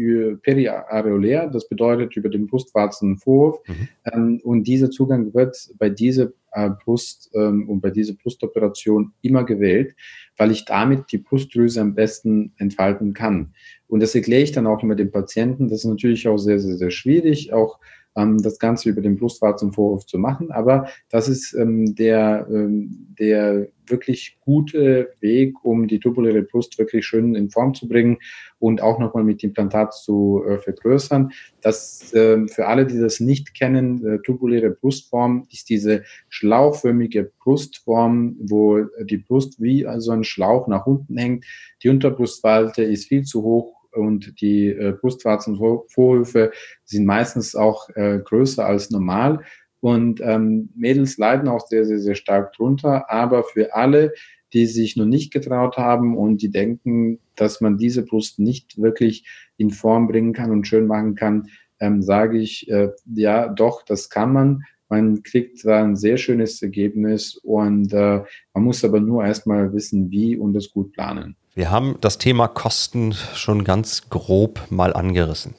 periareolär, das bedeutet über den Brustwarzenvorhof. Mhm. Und dieser Zugang wird bei dieser äh, Brust und bei dieser Brustoperation immer gewählt weil ich damit die Brustdrüse am besten entfalten kann. Und das erkläre ich dann auch immer dem Patienten. Das ist natürlich auch sehr, sehr, sehr schwierig, auch ähm, das Ganze über den Brustwarzenvorhof zu machen. Aber das ist ähm, der, ähm, der wirklich gute Weg, um die tubuläre Brust wirklich schön in Form zu bringen und auch nochmal mit Implantat zu äh, vergrößern. Das äh, für alle, die das nicht kennen, äh, tubuläre Brustform ist diese schlauchförmige Brustform, wo die Brust wie also ein Schlauch nach unten hängt. Die Unterbrustfalte ist viel zu hoch und die äh, Brustwarzenvorhöfe sind meistens auch äh, größer als normal. Und ähm, Mädels leiden auch sehr, sehr, sehr stark drunter. Aber für alle, die sich noch nicht getraut haben und die denken, dass man diese Brust nicht wirklich in Form bringen kann und schön machen kann, ähm, sage ich, äh, ja, doch, das kann man. Man kriegt da ein sehr schönes Ergebnis und äh, man muss aber nur erstmal wissen, wie und es gut planen. Wir haben das Thema Kosten schon ganz grob mal angerissen.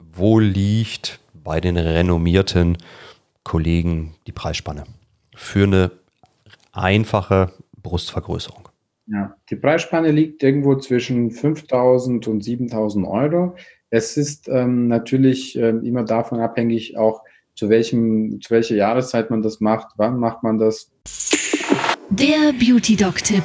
Wo liegt bei den renommierten Kollegen die Preisspanne für eine einfache Brustvergrößerung? Ja, die Preisspanne liegt irgendwo zwischen 5.000 und 7.000 Euro. Es ist ähm, natürlich äh, immer davon abhängig, auch zu welchem, zu welcher Jahreszeit man das macht, wann macht man das. Der Beauty Doc Tipp.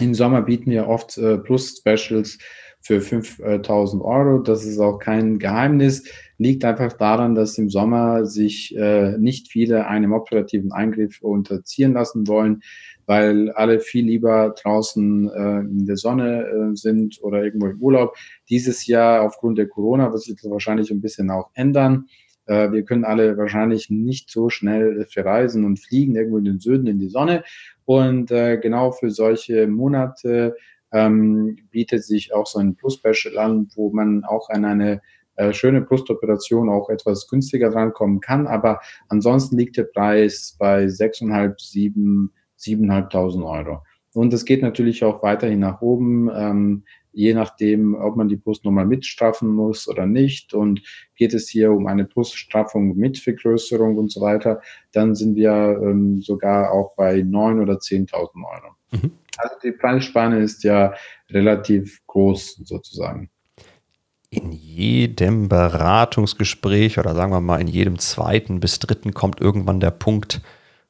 Im Sommer bieten wir oft äh, Plus Specials für 5000 Euro. Das ist auch kein Geheimnis. Liegt einfach daran, dass im Sommer sich äh, nicht viele einem operativen Eingriff unterziehen lassen wollen, weil alle viel lieber draußen äh, in der Sonne äh, sind oder irgendwo im Urlaub. Dieses Jahr aufgrund der Corona wird sich das wahrscheinlich ein bisschen auch ändern. Äh, wir können alle wahrscheinlich nicht so schnell verreisen und fliegen irgendwo in den Süden in die Sonne. Und äh, genau für solche Monate ähm, bietet sich auch so ein Plus-Special an, wo man auch an eine äh, schöne Brustoperation auch etwas günstiger drankommen kann. Aber ansonsten liegt der Preis bei 6.500, 7, 7.500 Euro. Und es geht natürlich auch weiterhin nach oben. Ähm, je nachdem, ob man die Brust nochmal mitstraffen muss oder nicht. Und geht es hier um eine Bruststraffung mit Vergrößerung und so weiter, dann sind wir ähm, sogar auch bei 9.000 oder 10.000 Euro. Mhm. Also die Preisspanne ist ja relativ groß sozusagen. In jedem Beratungsgespräch oder sagen wir mal in jedem zweiten bis dritten kommt irgendwann der Punkt,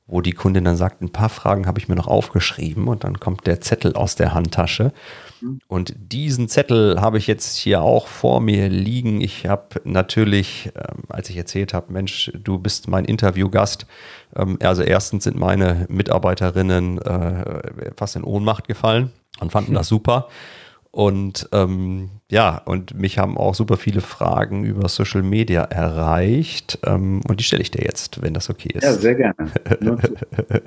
wo die Kundin dann sagt, ein paar Fragen habe ich mir noch aufgeschrieben und dann kommt der Zettel aus der Handtasche und diesen Zettel habe ich jetzt hier auch vor mir liegen. Ich habe natürlich, ähm, als ich erzählt habe, Mensch, du bist mein Interviewgast. Ähm, also erstens sind meine Mitarbeiterinnen äh, fast in Ohnmacht gefallen und fanden das super. Und ähm, ja, und mich haben auch super viele Fragen über Social Media erreicht. Ähm, und die stelle ich dir jetzt, wenn das okay ist. Ja, sehr gerne.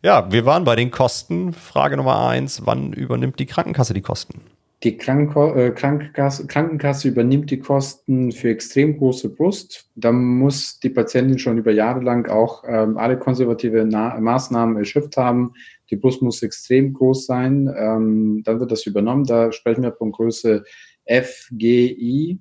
Ja, wir waren bei den Kosten. Frage Nummer eins: Wann übernimmt die Krankenkasse die Kosten? Die Krankenko äh, Krankenkasse, Krankenkasse, übernimmt die Kosten für extrem große Brust. Da muss die Patientin schon über Jahre lang auch ähm, alle konservative Na Maßnahmen erschöpft haben. Die Brust muss extrem groß sein. Ähm, dann wird das übernommen. Da sprechen wir von Größe FGI.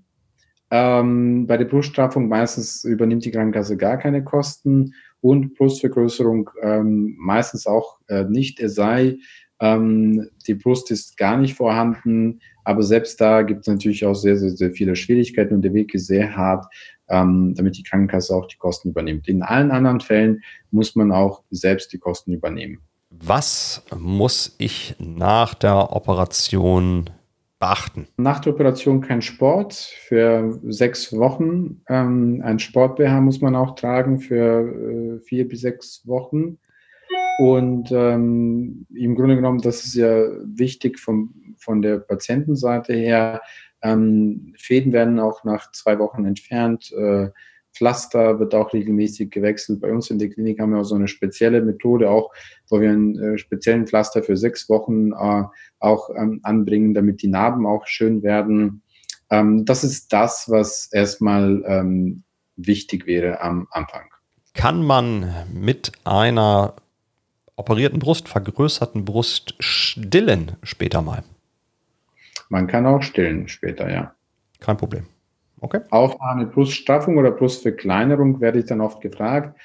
Ähm, bei der Bruststraffung meistens übernimmt die Krankenkasse gar keine Kosten und Brustvergrößerung ähm, meistens auch äh, nicht, es sei, ähm, die Brust ist gar nicht vorhanden, aber selbst da gibt es natürlich auch sehr, sehr, sehr viele Schwierigkeiten und der Weg ist sehr hart, ähm, damit die Krankenkasse auch die Kosten übernimmt. In allen anderen Fällen muss man auch selbst die Kosten übernehmen. Was muss ich nach der Operation beachten? Nach der Operation kein Sport für sechs Wochen. Ähm, ein Sport-BH muss man auch tragen für äh, vier bis sechs Wochen. Und ähm, im Grunde genommen, das ist ja wichtig vom, von der Patientenseite her. Ähm, Fäden werden auch nach zwei Wochen entfernt. Äh, Pflaster wird auch regelmäßig gewechselt. Bei uns in der Klinik haben wir auch so eine spezielle Methode, auch wo wir einen äh, speziellen Pflaster für sechs Wochen äh, auch ähm, anbringen, damit die Narben auch schön werden. Ähm, das ist das, was erstmal ähm, wichtig wäre am Anfang. Kann man mit einer operierten Brust, vergrößerten Brust stillen später mal? Man kann auch stillen später, ja. Kein Problem. Okay. Auch eine Bruststraffung oder Brustverkleinerung werde ich dann oft gefragt.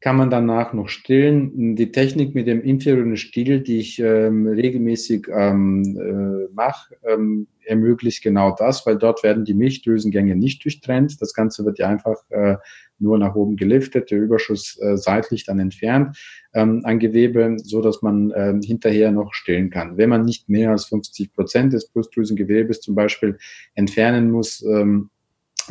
Kann man danach noch stillen? Die Technik mit dem inferiören Stiel, die ich ähm, regelmäßig ähm, äh, mache, ähm, ermöglicht genau das, weil dort werden die Milchdrüsengänge nicht durchtrennt. Das Ganze wird ja einfach äh, nur nach oben geliftet, der Überschuss äh, seitlich dann entfernt ähm, an Gewebe, so dass man äh, hinterher noch stillen kann. Wenn man nicht mehr als 50 Prozent des Brustdrüsengewebes zum Beispiel entfernen muss, ähm,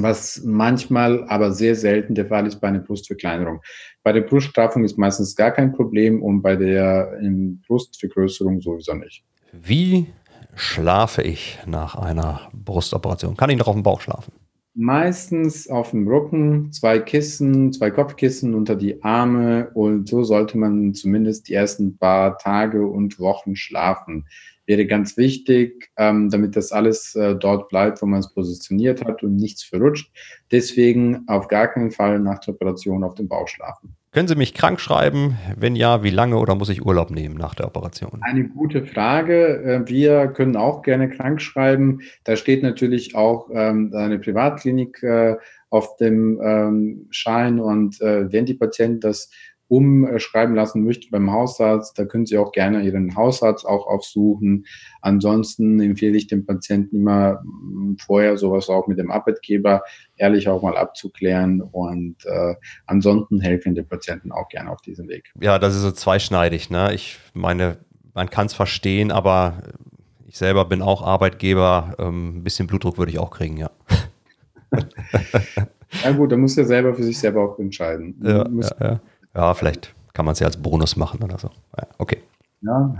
was manchmal, aber sehr selten der Fall ist bei einer Brustverkleinerung. Bei der Bruststraffung ist meistens gar kein Problem und bei der Brustvergrößerung sowieso nicht. Wie schlafe ich nach einer Brustoperation? Kann ich noch auf dem Bauch schlafen? meistens auf dem Rücken, zwei Kissen, zwei Kopfkissen unter die Arme und so sollte man zumindest die ersten paar Tage und Wochen schlafen. Wäre ganz wichtig, ähm, damit das alles äh, dort bleibt, wo man es positioniert hat und nichts verrutscht. Deswegen auf gar keinen Fall nach der Operation auf dem Bauch schlafen. Können Sie mich krank schreiben? Wenn ja, wie lange oder muss ich Urlaub nehmen nach der Operation? Eine gute Frage. Äh, wir können auch gerne krank schreiben. Da steht natürlich auch ähm, eine Privatklinik äh, auf dem ähm, Schein und äh, wenn die Patienten das umschreiben lassen möchte beim Hausarzt, da können Sie auch gerne Ihren Hausarzt auch aufsuchen. Ansonsten empfehle ich dem Patienten immer mm, vorher sowas auch mit dem Arbeitgeber ehrlich auch mal abzuklären und äh, ansonsten helfen den Patienten auch gerne auf diesem Weg. Ja, das ist so zweischneidig. Ne? Ich meine, man kann es verstehen, aber ich selber bin auch Arbeitgeber. Ähm, ein bisschen Blutdruck würde ich auch kriegen, ja. ja gut, da muss er selber für sich selber auch entscheiden. Ja, ja, ja. Ja, vielleicht kann man es ja als Bonus machen oder so. Ja, okay. Ja.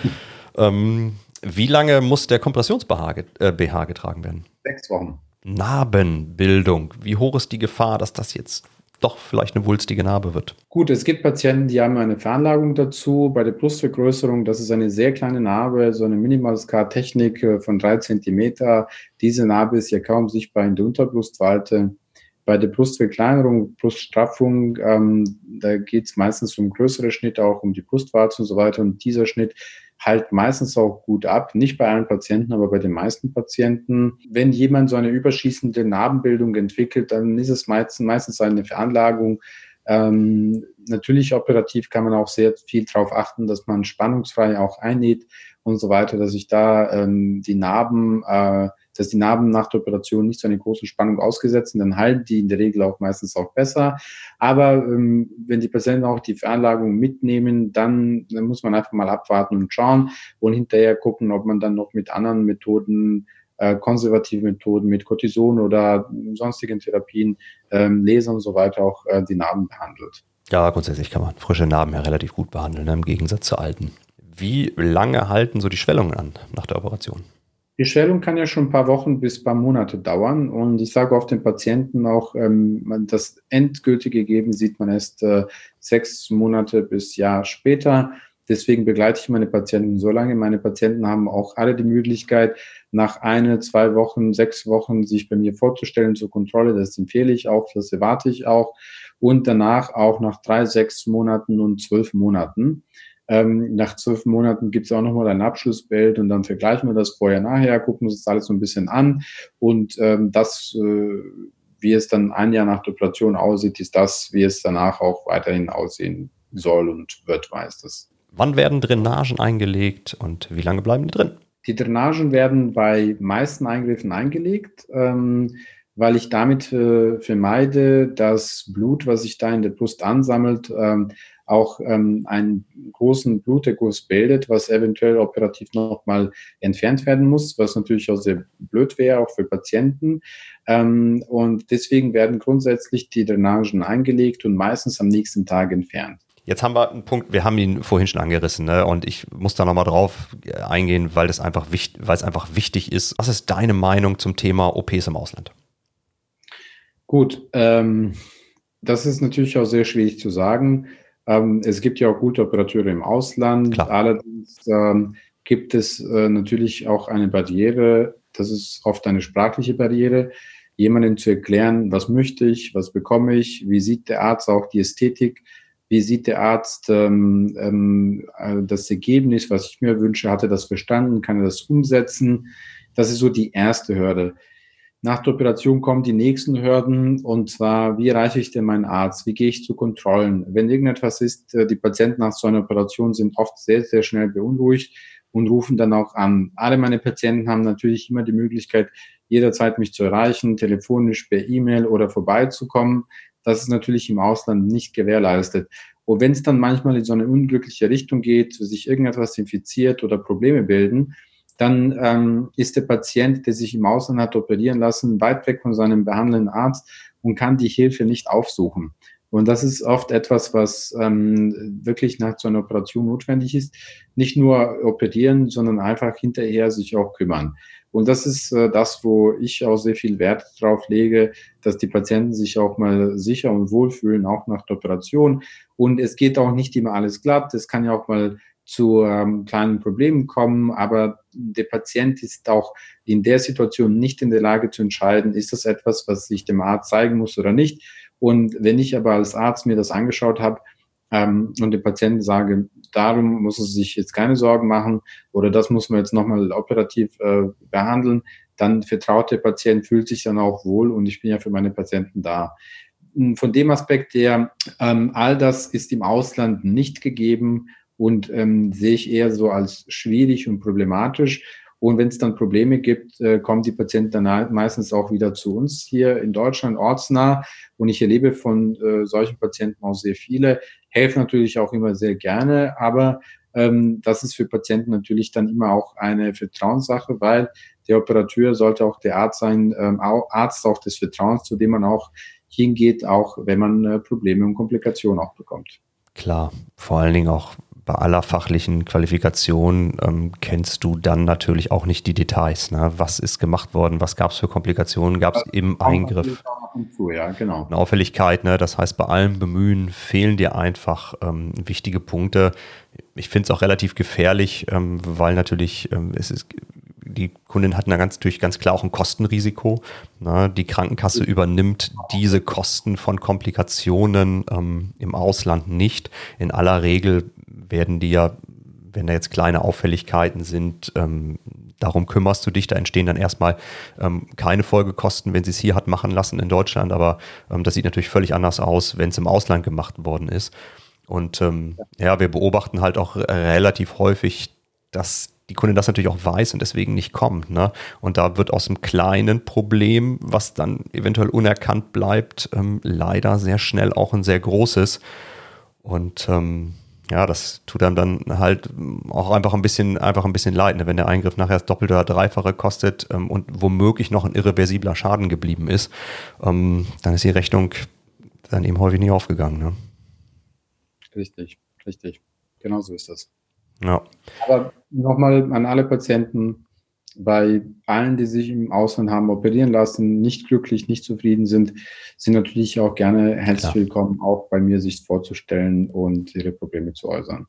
ähm, wie lange muss der Kompressions-BH äh, getragen werden? Sechs Wochen. Narbenbildung. Wie hoch ist die Gefahr, dass das jetzt doch vielleicht eine wulstige Narbe wird? Gut, es gibt Patienten, die haben eine Veranlagung dazu. Bei der Brustvergrößerung, das ist eine sehr kleine Narbe, so eine Minimal-Scar-Technik äh, von drei Zentimeter. Diese Narbe ist ja kaum sichtbar in der Unterbrustwalte. Bei der Brustverkleinerung, Bruststraffung, ähm, da geht es meistens um größere Schnitte, auch um die Brustwarze und so weiter. Und dieser Schnitt halt meistens auch gut ab. Nicht bei allen Patienten, aber bei den meisten Patienten. Wenn jemand so eine überschießende Narbenbildung entwickelt, dann ist es meistens, meistens eine Veranlagung. Ähm, natürlich operativ kann man auch sehr viel darauf achten, dass man spannungsfrei auch einnäht und so weiter, dass sich da ähm, die Narben äh, dass die Narben nach der Operation nicht so eine große Spannung ausgesetzt sind, dann halten die in der Regel auch meistens auch besser. Aber ähm, wenn die Patienten auch die Veranlagung mitnehmen, dann, dann muss man einfach mal abwarten und schauen und hinterher gucken, ob man dann noch mit anderen Methoden äh, konservative Methoden mit Cortison oder sonstigen Therapien, ähm, Laser und so weiter auch äh, die Narben behandelt. Ja, grundsätzlich kann man frische Narben ja relativ gut behandeln, ne, im Gegensatz zu alten. Wie lange halten so die Schwellungen an nach der Operation? Die Stellung kann ja schon ein paar Wochen bis ein paar Monate dauern. Und ich sage oft den Patienten auch, ähm, das endgültige Ergebnis sieht man erst äh, sechs Monate bis Jahr später. Deswegen begleite ich meine Patienten so lange. Meine Patienten haben auch alle die Möglichkeit, nach eine, zwei Wochen, sechs Wochen sich bei mir vorzustellen zur Kontrolle. Das empfehle ich auch, das erwarte ich auch. Und danach auch nach drei, sechs Monaten und zwölf Monaten. Ähm, nach zwölf Monaten gibt es auch nochmal ein Abschlussbild und dann vergleichen wir das vorher, nachher, gucken uns das alles so ein bisschen an und ähm, das, äh, wie es dann ein Jahr nach der Operation aussieht, ist das, wie es danach auch weiterhin aussehen soll und wird, weiß das. Wann werden Drainagen eingelegt und wie lange bleiben die drin? Die Drainagen werden bei meisten Eingriffen eingelegt. Ähm, weil ich damit äh, vermeide, dass Blut, was sich da in der Brust ansammelt, ähm, auch ähm, einen großen Bluterguss bildet, was eventuell operativ nochmal entfernt werden muss, was natürlich auch sehr blöd wäre, auch für Patienten. Ähm, und deswegen werden grundsätzlich die Drainagen eingelegt und meistens am nächsten Tag entfernt. Jetzt haben wir einen Punkt, wir haben ihn vorhin schon angerissen, ne? und ich muss da nochmal drauf eingehen, weil das einfach wichtig, weil es einfach wichtig ist. Was ist deine Meinung zum Thema OPs im Ausland? Gut, ähm, das ist natürlich auch sehr schwierig zu sagen. Ähm, es gibt ja auch gute Operateure im Ausland. Klar. Allerdings ähm, gibt es äh, natürlich auch eine Barriere. Das ist oft eine sprachliche Barriere. Jemandem zu erklären, was möchte ich, was bekomme ich, wie sieht der Arzt auch die Ästhetik, wie sieht der Arzt ähm, ähm, äh, das Ergebnis, was ich mir wünsche, hat er das verstanden, kann er das umsetzen. Das ist so die erste Hürde. Nach der Operation kommen die nächsten Hürden und zwar, wie erreiche ich denn meinen Arzt? Wie gehe ich zu Kontrollen? Wenn irgendetwas ist, äh, die Patienten nach so einer Operation sind oft sehr, sehr schnell beunruhigt und rufen dann auch an. Alle meine Patienten haben natürlich immer die Möglichkeit, jederzeit mich zu erreichen, telefonisch, per E-Mail oder vorbeizukommen. Das ist natürlich im Ausland nicht gewährleistet. Und wenn es dann manchmal in so eine unglückliche Richtung geht, sich irgendetwas infiziert oder Probleme bilden, dann ähm, ist der Patient, der sich im Ausland hat operieren lassen, weit weg von seinem behandelnden Arzt und kann die Hilfe nicht aufsuchen. Und das ist oft etwas, was ähm, wirklich nach so einer Operation notwendig ist. Nicht nur operieren, sondern einfach hinterher sich auch kümmern. Und das ist äh, das, wo ich auch sehr viel Wert drauf lege, dass die Patienten sich auch mal sicher und wohlfühlen, auch nach der Operation. Und es geht auch nicht immer alles glatt. Es kann ja auch mal zu ähm, kleinen Problemen kommen, aber der Patient ist auch in der Situation nicht in der Lage zu entscheiden, ist das etwas, was ich dem Arzt zeigen muss oder nicht. Und wenn ich aber als Arzt mir das angeschaut habe ähm, und dem Patienten sage, darum muss es sich jetzt keine Sorgen machen oder das muss man jetzt nochmal operativ äh, behandeln, dann vertraut der Patient, fühlt sich dann auch wohl und ich bin ja für meine Patienten da. Von dem Aspekt her, ähm, all das ist im Ausland nicht gegeben und ähm, sehe ich eher so als schwierig und problematisch. Und wenn es dann Probleme gibt, äh, kommen die Patienten dann meistens auch wieder zu uns hier in Deutschland ortsnah. Und ich erlebe von äh, solchen Patienten auch sehr viele, helfen natürlich auch immer sehr gerne, aber ähm, das ist für Patienten natürlich dann immer auch eine Vertrauenssache, weil der Operateur sollte auch der Arzt sein, ähm, Arzt auch des Vertrauens, zu dem man auch hingeht, auch wenn man äh, Probleme und Komplikationen auch bekommt. Klar, vor allen Dingen auch bei aller fachlichen Qualifikation ähm, kennst du dann natürlich auch nicht die Details. Ne? Was ist gemacht worden? Was gab es für Komplikationen? Gab es im Eingriff? Zu, ja, genau. Eine Auffälligkeit, ne? das heißt, bei allem Bemühen fehlen dir einfach ähm, wichtige Punkte. Ich finde es auch relativ gefährlich, ähm, weil natürlich ähm, es ist, die Kundin hat natürlich ganz klar auch ein Kostenrisiko. Ne? Die Krankenkasse übernimmt diese Kosten von Komplikationen ähm, im Ausland nicht. In aller Regel werden die ja, wenn da jetzt kleine Auffälligkeiten sind, ähm, darum kümmerst du dich. Da entstehen dann erstmal ähm, keine Folgekosten, wenn sie es hier hat machen lassen in Deutschland. Aber ähm, das sieht natürlich völlig anders aus, wenn es im Ausland gemacht worden ist. Und ähm, ja, wir beobachten halt auch relativ häufig, dass die Kundin das natürlich auch weiß und deswegen nicht kommt. Ne? Und da wird aus einem kleinen Problem, was dann eventuell unerkannt bleibt, ähm, leider sehr schnell auch ein sehr großes. Und ähm, ja, das tut einem dann halt auch einfach ein bisschen, einfach ein bisschen leid, ne? wenn der Eingriff nachher das Doppelte oder Dreifache kostet ähm, und womöglich noch ein irreversibler Schaden geblieben ist, ähm, dann ist die Rechnung dann eben häufig nicht aufgegangen. Ne? Richtig, richtig. Genau so ist das. Ja. Aber nochmal an alle Patienten, bei allen, die sich im Ausland haben operieren lassen, nicht glücklich, nicht zufrieden sind, sind natürlich auch gerne herzlich Klar. willkommen, auch bei mir sich vorzustellen und ihre Probleme zu äußern.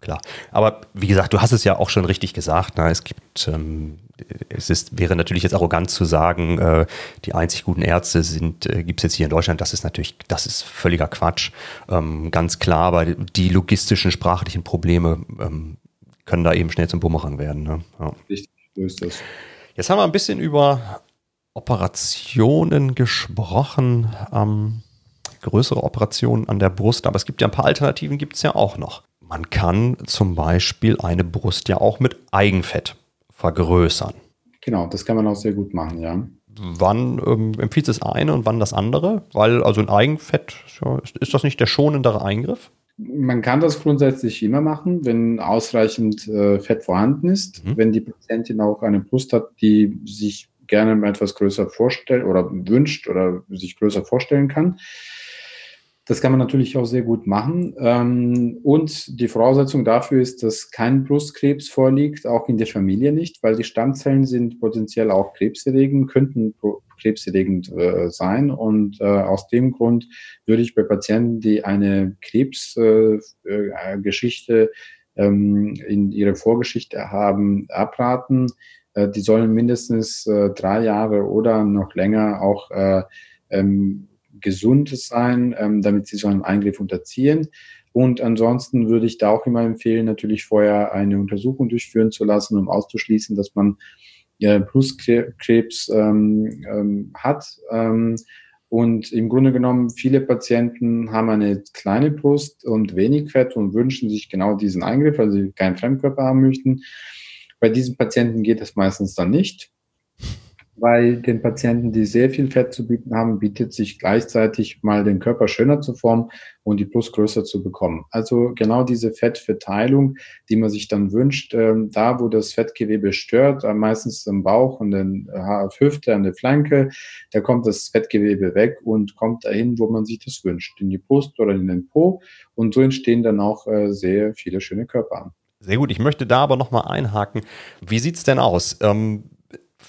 klar. Aber wie gesagt, du hast es ja auch schon richtig gesagt. Na, es gibt, ähm, es ist, wäre natürlich jetzt arrogant zu sagen, äh, die einzig guten Ärzte sind, äh, gibt es jetzt hier in Deutschland. Das ist natürlich, das ist völliger Quatsch. Ähm, ganz klar, aber die logistischen, sprachlichen Probleme ähm, können da eben schnell zum Bumerang werden. Ne? Ja. Richtig, so ist das. Jetzt haben wir ein bisschen über Operationen gesprochen. Ähm, größere Operationen an der Brust, aber es gibt ja ein paar Alternativen, gibt es ja auch noch. Man kann zum Beispiel eine Brust ja auch mit Eigenfett vergrößern. Genau, das kann man auch sehr gut machen, ja. Wann ähm, empfiehlt es das eine und wann das andere? Weil also ein Eigenfett, ist das nicht der schonendere Eingriff? Man kann das grundsätzlich immer machen, wenn ausreichend äh, Fett vorhanden ist. Mhm. Wenn die Patientin auch eine Brust hat, die sich gerne etwas größer vorstellt oder wünscht oder sich größer vorstellen kann, das kann man natürlich auch sehr gut machen. Ähm, und die Voraussetzung dafür ist, dass kein Brustkrebs vorliegt, auch in der Familie nicht, weil die Stammzellen sind potenziell auch krebserregend, könnten krebserregend äh, sein. Und äh, aus dem Grund würde ich bei Patienten, die eine Krebsgeschichte äh, ähm, in ihrer Vorgeschichte haben, abraten. die sollen mindestens drei Jahre oder noch länger auch ähm, gesund sein, ähm, damit sie so einem Eingriff unterziehen. Und ansonsten würde ich da auch immer empfehlen, natürlich vorher eine Untersuchung durchführen zu lassen, um auszuschließen, dass man äh, Brustkrebs ähm, ähm, hat. Ähm, und im Grunde genommen, viele Patienten haben eine kleine Brust und wenig Fett und wünschen sich genau diesen Eingriff, weil sie keinen Fremdkörper haben möchten. Bei diesen Patienten geht das meistens dann nicht. Bei den Patienten, die sehr viel Fett zu bieten haben, bietet sich gleichzeitig mal den Körper schöner zu formen und die Brust größer zu bekommen. Also genau diese Fettverteilung, die man sich dann wünscht, ähm, da wo das Fettgewebe stört, meistens im Bauch und den Hüfte, an der Flanke, da kommt das Fettgewebe weg und kommt dahin, wo man sich das wünscht, in die Brust oder in den Po. Und so entstehen dann auch äh, sehr viele schöne Körper. Sehr gut, ich möchte da aber nochmal einhaken. Wie sieht's denn aus? Ähm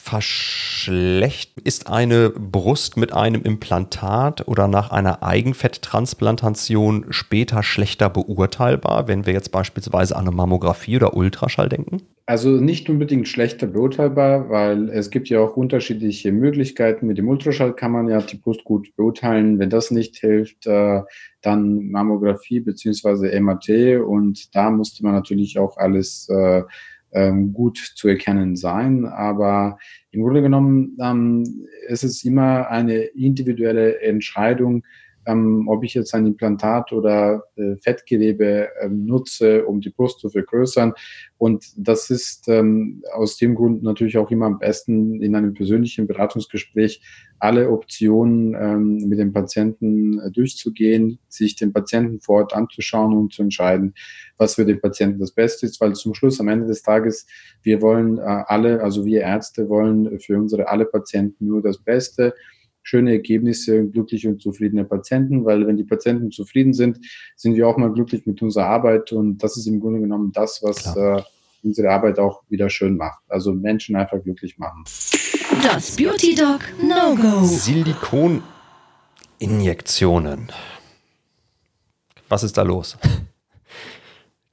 verschlecht ist eine Brust mit einem Implantat oder nach einer Eigenfetttransplantation später schlechter beurteilbar, wenn wir jetzt beispielsweise an eine Mammographie oder Ultraschall denken? Also nicht unbedingt schlechter beurteilbar, weil es gibt ja auch unterschiedliche Möglichkeiten. Mit dem Ultraschall kann man ja die Brust gut beurteilen. Wenn das nicht hilft, äh, dann Mammographie beziehungsweise MRT und da musste man natürlich auch alles äh, ähm, gut zu erkennen sein. Aber im Grunde genommen ähm, ist es immer eine individuelle Entscheidung, ähm, ob ich jetzt ein Implantat oder äh, Fettgewebe ähm, nutze, um die Brust zu vergrößern. Und das ist ähm, aus dem Grund natürlich auch immer am besten in einem persönlichen Beratungsgespräch alle Optionen ähm, mit dem Patienten äh, durchzugehen, sich den Patienten vor Ort anzuschauen und zu entscheiden, was für den Patienten das Beste ist, weil zum Schluss am Ende des Tages, wir wollen äh, alle, also wir Ärzte wollen für unsere alle Patienten nur das Beste schöne Ergebnisse, glückliche und zufriedene Patienten, weil wenn die Patienten zufrieden sind, sind wir auch mal glücklich mit unserer Arbeit und das ist im Grunde genommen das, was äh, unsere Arbeit auch wieder schön macht. Also Menschen einfach glücklich machen. Das Beauty Dog No Go. Silikoninjektionen. Was ist da los?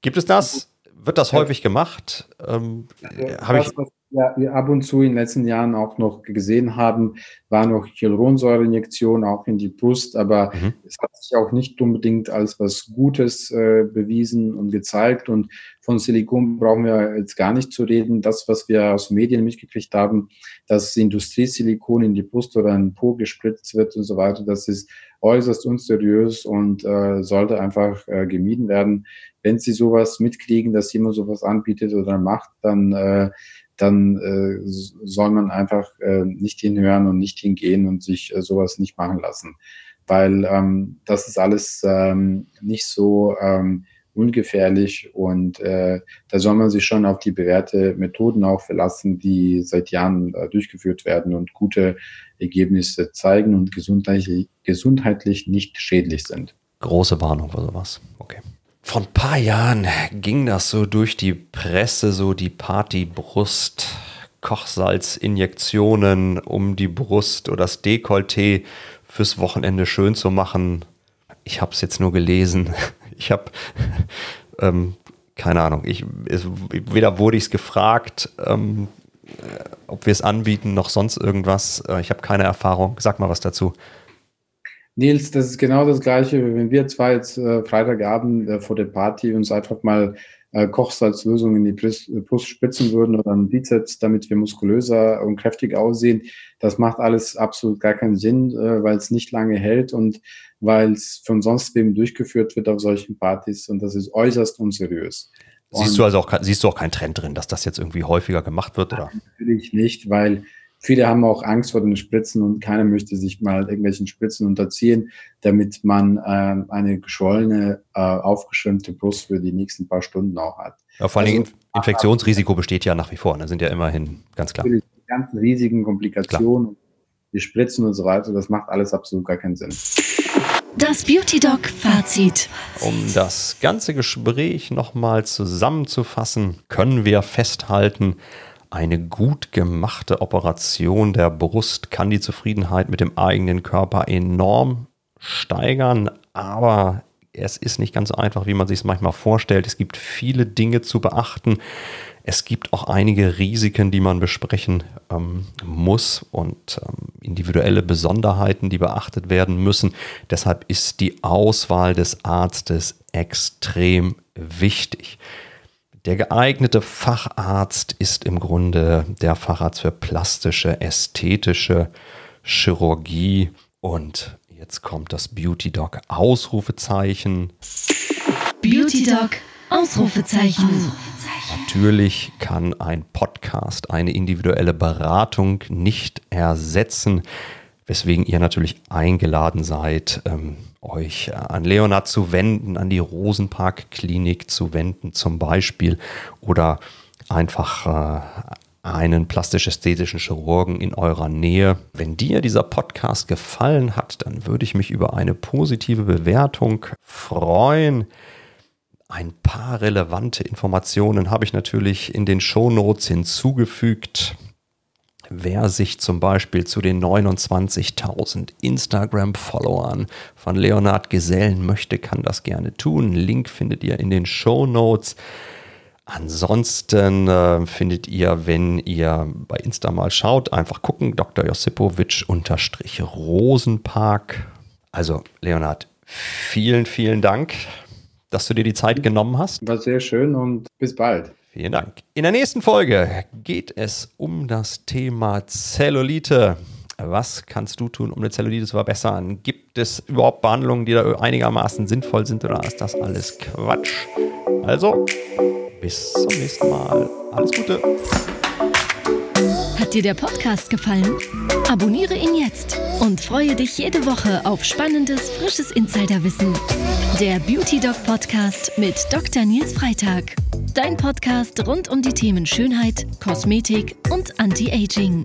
Gibt es das? Wird das häufig gemacht? Ähm, Habe ich ja, wir ab und zu in den letzten Jahren auch noch gesehen haben, war noch Hyaluronsäureinjektion auch in die Brust, aber mhm. es hat sich auch nicht unbedingt als was Gutes äh, bewiesen und gezeigt. Und von Silikon brauchen wir jetzt gar nicht zu reden. Das, was wir aus Medien mitgekriegt haben, dass Industriesilikon in die Brust oder in den Po gespritzt wird und so weiter, das ist äußerst unseriös und äh, sollte einfach äh, gemieden werden. Wenn Sie sowas mitkriegen, dass jemand sowas anbietet oder macht, dann äh, dann äh, soll man einfach äh, nicht hinhören und nicht hingehen und sich äh, sowas nicht machen lassen. Weil ähm, das ist alles ähm, nicht so ähm, ungefährlich und äh, da soll man sich schon auf die bewährte Methoden auch verlassen, die seit Jahren äh, durchgeführt werden und gute Ergebnisse zeigen und gesundheitlich, gesundheitlich nicht schädlich sind. Große Warnung für sowas. Okay. Vor ein paar Jahren ging das so durch die Presse, so die Partybrust, Kochsalzinjektionen um die Brust oder das Dekolleté fürs Wochenende schön zu machen. Ich habe es jetzt nur gelesen. Ich habe ähm, keine Ahnung. Ich, es, weder wurde ich es gefragt, ähm, äh, ob wir es anbieten, noch sonst irgendwas. Äh, ich habe keine Erfahrung. Sag mal was dazu. Nils, das ist genau das Gleiche, wenn wir zwei jetzt äh, Freitagabend äh, vor der Party uns einfach mal äh, Kochsalzlösung in die Brust, Brust spitzen würden oder einen Bizeps, damit wir muskulöser und kräftig aussehen. Das macht alles absolut gar keinen Sinn, äh, weil es nicht lange hält und weil es von sonst wem durchgeführt wird auf solchen Partys und das ist äußerst unseriös. Siehst du also auch, siehst du auch keinen Trend drin, dass das jetzt irgendwie häufiger gemacht wird, oder? Natürlich nicht, weil viele haben auch Angst vor den Spritzen und keiner möchte sich mal irgendwelchen Spritzen unterziehen, damit man äh, eine geschwollene, äh, aufgeschwemmte Brust für die nächsten paar Stunden auch hat. Ja, vor allem also, Infektionsrisiko besteht ja nach wie vor. Da ne? sind ja immerhin ganz klar. Die ganzen riesigen Komplikationen, klar. die Spritzen und so weiter, das macht alles absolut gar keinen Sinn. Das Beauty Doc Fazit. Um das ganze Gespräch nochmal zusammenzufassen, können wir festhalten, eine gut gemachte Operation der Brust kann die Zufriedenheit mit dem eigenen Körper enorm steigern, aber es ist nicht ganz so einfach, wie man sich es manchmal vorstellt. Es gibt viele Dinge zu beachten. Es gibt auch einige Risiken, die man besprechen ähm, muss und ähm, individuelle Besonderheiten, die beachtet werden müssen. Deshalb ist die Auswahl des Arztes extrem wichtig. Der geeignete Facharzt ist im Grunde der Facharzt für plastische, ästhetische Chirurgie. Und jetzt kommt das Beauty Doc Ausrufezeichen. Beauty Doc Ausrufezeichen. Natürlich kann ein Podcast eine individuelle Beratung nicht ersetzen, weswegen ihr natürlich eingeladen seid, ähm, euch an Leonard zu wenden, an die Rosenpark Klinik zu wenden zum Beispiel oder einfach äh, einen plastisch-ästhetischen Chirurgen in eurer Nähe. Wenn dir dieser Podcast gefallen hat, dann würde ich mich über eine positive Bewertung freuen. Ein paar relevante Informationen habe ich natürlich in den Show Notes hinzugefügt. Wer sich zum Beispiel zu den 29.000 Instagram-Followern von Leonard gesellen möchte, kann das gerne tun. Link findet ihr in den Show Notes. Ansonsten äh, findet ihr, wenn ihr bei Insta mal schaut, einfach gucken, Dr. Josipowitsch unterstrich Rosenpark. Also Leonard, vielen, vielen Dank dass du dir die Zeit genommen hast. War sehr schön und bis bald. Vielen Dank. In der nächsten Folge geht es um das Thema Zellulite. Was kannst du tun, um eine Zellulite zu verbessern? Gibt es überhaupt Behandlungen, die da einigermaßen sinnvoll sind oder ist das alles Quatsch? Also, bis zum nächsten Mal. Alles Gute. Hat dir der Podcast gefallen? Abonniere ihn jetzt und freue dich jede Woche auf spannendes, frisches Insiderwissen. Der Beauty Doc Podcast mit Dr. Nils Freitag. Dein Podcast rund um die Themen Schönheit, Kosmetik und Anti-Aging.